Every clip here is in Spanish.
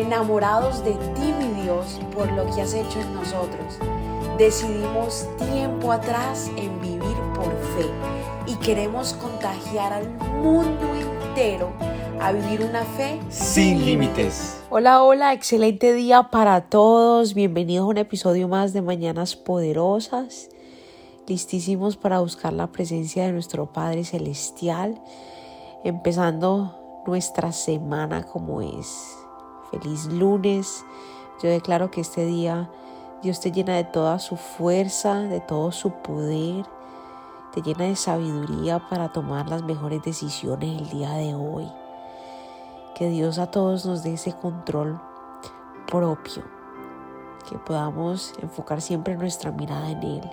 enamorados de ti, mi Dios, por lo que has hecho en nosotros. Decidimos tiempo atrás en vivir por fe y queremos contagiar al mundo entero a vivir una fe sin límites. Hola, hola, excelente día para todos. Bienvenidos a un episodio más de Mañanas Poderosas. Listísimos para buscar la presencia de nuestro Padre Celestial, empezando nuestra semana como es. Feliz lunes. Yo declaro que este día Dios te llena de toda su fuerza, de todo su poder, te llena de sabiduría para tomar las mejores decisiones el día de hoy. Que Dios a todos nos dé ese control propio, que podamos enfocar siempre nuestra mirada en Él.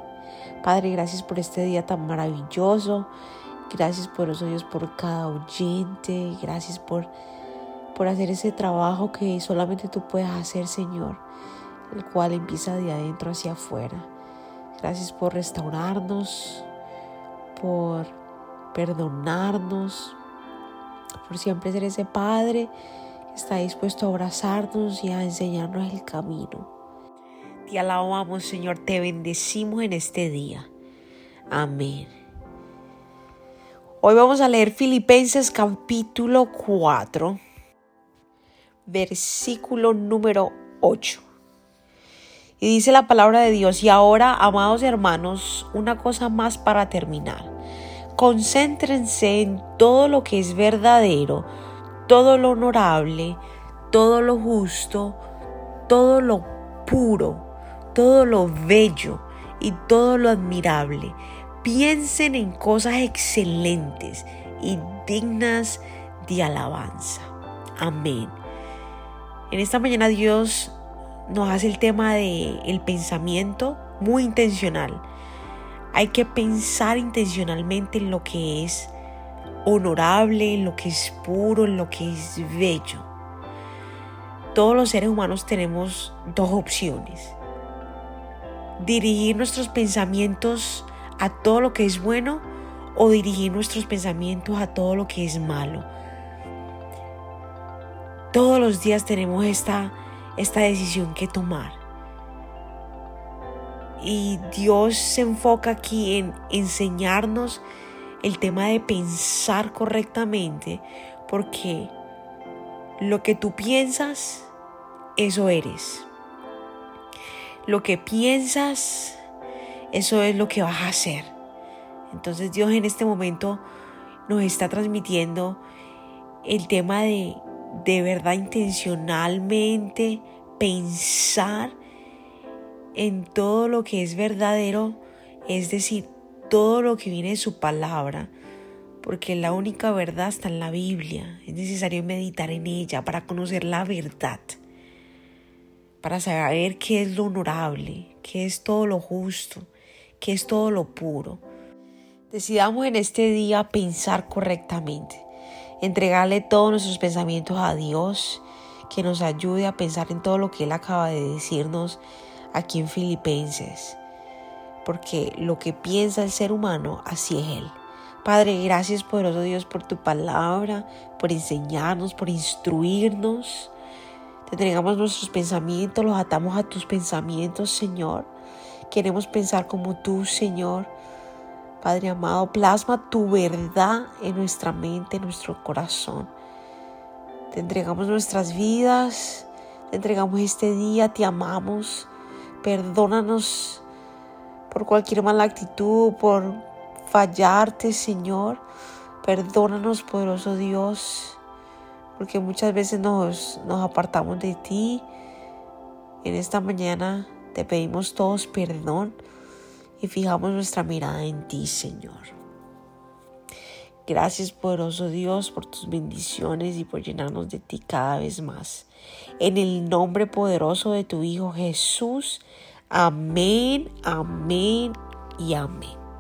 Padre, gracias por este día tan maravilloso. Gracias, por eso Dios, por cada oyente. Gracias por, por hacer ese trabajo que solamente tú puedes hacer, Señor, el cual empieza de adentro hacia afuera. Gracias por restaurarnos, por perdonarnos, por siempre ser ese Padre que está dispuesto a abrazarnos y a enseñarnos el camino. Te alabamos, Señor, te bendecimos en este día. Amén. Hoy vamos a leer Filipenses capítulo 4, versículo número 8. Y dice la palabra de Dios, y ahora, amados hermanos, una cosa más para terminar. Concéntrense en todo lo que es verdadero, todo lo honorable, todo lo justo, todo lo puro todo lo bello y todo lo admirable. Piensen en cosas excelentes y dignas de alabanza. Amén. En esta mañana Dios nos hace el tema del el pensamiento muy intencional. Hay que pensar intencionalmente en lo que es honorable, en lo que es puro, en lo que es bello. Todos los seres humanos tenemos dos opciones dirigir nuestros pensamientos a todo lo que es bueno o dirigir nuestros pensamientos a todo lo que es malo. Todos los días tenemos esta, esta decisión que tomar. Y Dios se enfoca aquí en enseñarnos el tema de pensar correctamente, porque lo que tú piensas, eso eres. Lo que piensas, eso es lo que vas a hacer. Entonces Dios en este momento nos está transmitiendo el tema de de verdad intencionalmente pensar en todo lo que es verdadero, es decir, todo lo que viene de su palabra, porque la única verdad está en la Biblia. Es necesario meditar en ella para conocer la verdad para saber qué es lo honorable, qué es todo lo justo, qué es todo lo puro. Decidamos en este día pensar correctamente, entregarle todos nuestros pensamientos a Dios, que nos ayude a pensar en todo lo que Él acaba de decirnos aquí en Filipenses, porque lo que piensa el ser humano, así es Él. Padre, gracias poderoso Dios por tu palabra, por enseñarnos, por instruirnos. Te entregamos nuestros pensamientos, los atamos a tus pensamientos, Señor. Queremos pensar como tú, Señor. Padre amado, plasma tu verdad en nuestra mente, en nuestro corazón. Te entregamos nuestras vidas, te entregamos este día, te amamos. Perdónanos por cualquier mala actitud, por fallarte, Señor. Perdónanos, poderoso Dios porque muchas veces nos, nos apartamos de ti. En esta mañana te pedimos todos perdón y fijamos nuestra mirada en ti, Señor. Gracias, poderoso Dios, por tus bendiciones y por llenarnos de ti cada vez más. En el nombre poderoso de tu Hijo Jesús. Amén, amén y amén.